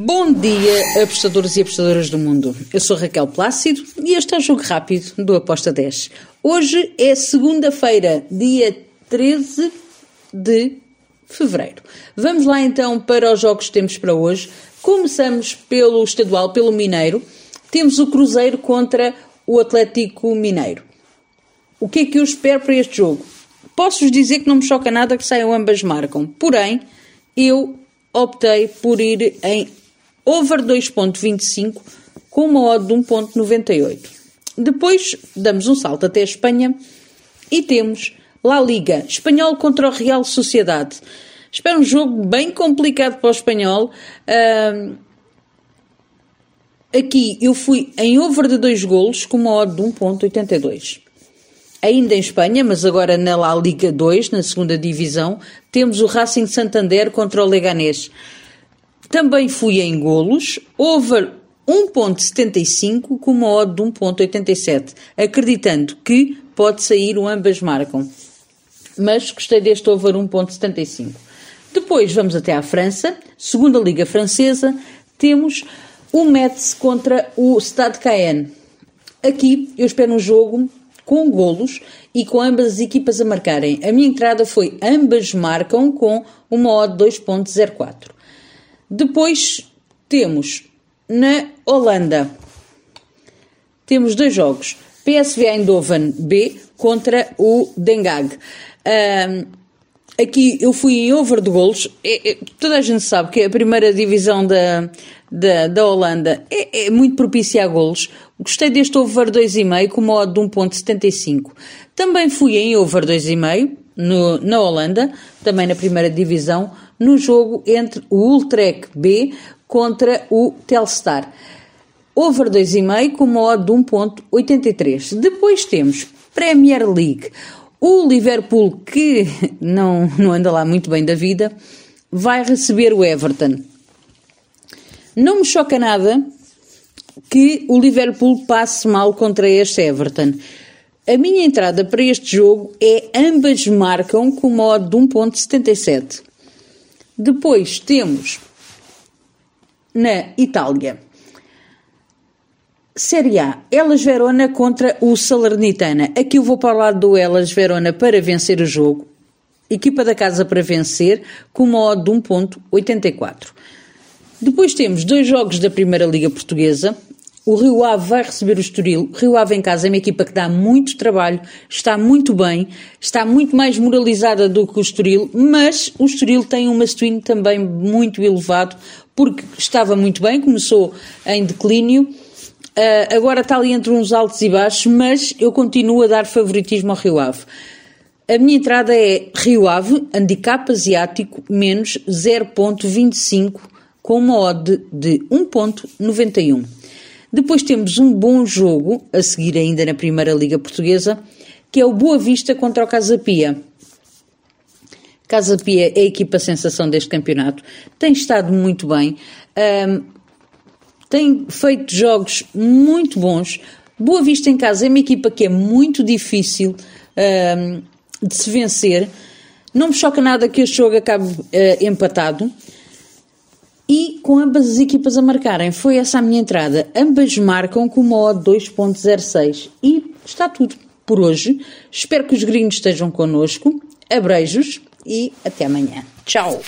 Bom dia, apostadores e apostadoras do mundo. Eu sou Raquel Plácido e este é o Jogo Rápido do Aposta 10. Hoje é segunda-feira, dia 13 de fevereiro. Vamos lá então para os jogos que temos para hoje. Começamos pelo estadual, pelo Mineiro. Temos o Cruzeiro contra o Atlético Mineiro. O que é que eu espero para este jogo? Posso-vos dizer que não me choca nada que saiam ambas marcam. Porém, eu optei por ir em over 2.25 com uma odd de 1.98. Depois damos um salto até a Espanha e temos La Liga, Espanhol contra o Real Sociedade. Espero um jogo bem complicado para o Espanhol. Uh, aqui eu fui em over de 2 golos com uma odd de 1.82. Ainda em Espanha, mas agora na La Liga 2, na segunda divisão, temos o Racing Santander contra o Leganés. Também fui em golos, over 1.75 com uma odd de 1.87, acreditando que pode sair o ambas marcam. Mas gostei deste over 1.75. Depois vamos até à França, segunda liga francesa, temos o Metz contra o Stade Cayenne. Aqui eu espero um jogo com golos e com ambas as equipas a marcarem. A minha entrada foi ambas marcam com uma odd 2.04. Depois temos na Holanda temos dois jogos. PSV Eindhoven B contra o Dengag. Um, aqui eu fui em over de golos. É, é, toda a gente sabe que a primeira divisão da, da, da Holanda é, é, muito propícia a golos. Gostei deste over 2,5 com uma odd de 1.75. Também fui em over 2,5 no, na Holanda, também na primeira divisão, no jogo entre o Ultrek B contra o Telstar. Over 2,5 com uma odd de 1.83. Depois temos Premier League. O Liverpool, que não, não anda lá muito bem da vida, vai receber o Everton. Não me choca nada que o Liverpool passe mal contra este Everton. A minha entrada para este jogo é ambas marcam com uma odd de 1.77. Depois temos na Itália Série A, Elas Verona contra o Salernitana. Aqui eu vou falar do Elas Verona para vencer o jogo. Equipa da casa para vencer com uma odd de 1.84. Depois temos dois jogos da Primeira Liga Portuguesa. O Rio Ave vai receber o Estoril. Rio Ave em casa é uma equipa que dá muito trabalho, está muito bem, está muito mais moralizada do que o Estoril, mas o Estoril tem um must também muito elevado, porque estava muito bem, começou em declínio, uh, agora está ali entre uns altos e baixos, mas eu continuo a dar favoritismo ao Rio Ave. A minha entrada é Rio Ave, handicap asiático, menos 0.25, com uma odd de 1.91. Depois temos um bom jogo, a seguir ainda na Primeira Liga Portuguesa, que é o Boa Vista contra o Casa Pia. Casa Pia é a equipa sensação deste campeonato, tem estado muito bem, um, tem feito jogos muito bons. Boa Vista em casa é uma equipa que é muito difícil um, de se vencer. Não me choca nada que este jogo acabe uh, empatado e com ambas as equipas a marcarem. Foi essa a minha entrada. Ambas marcam com uma odd 2.06 e está tudo por hoje. Espero que os gringos estejam connosco. Abreijos e até amanhã. Tchau!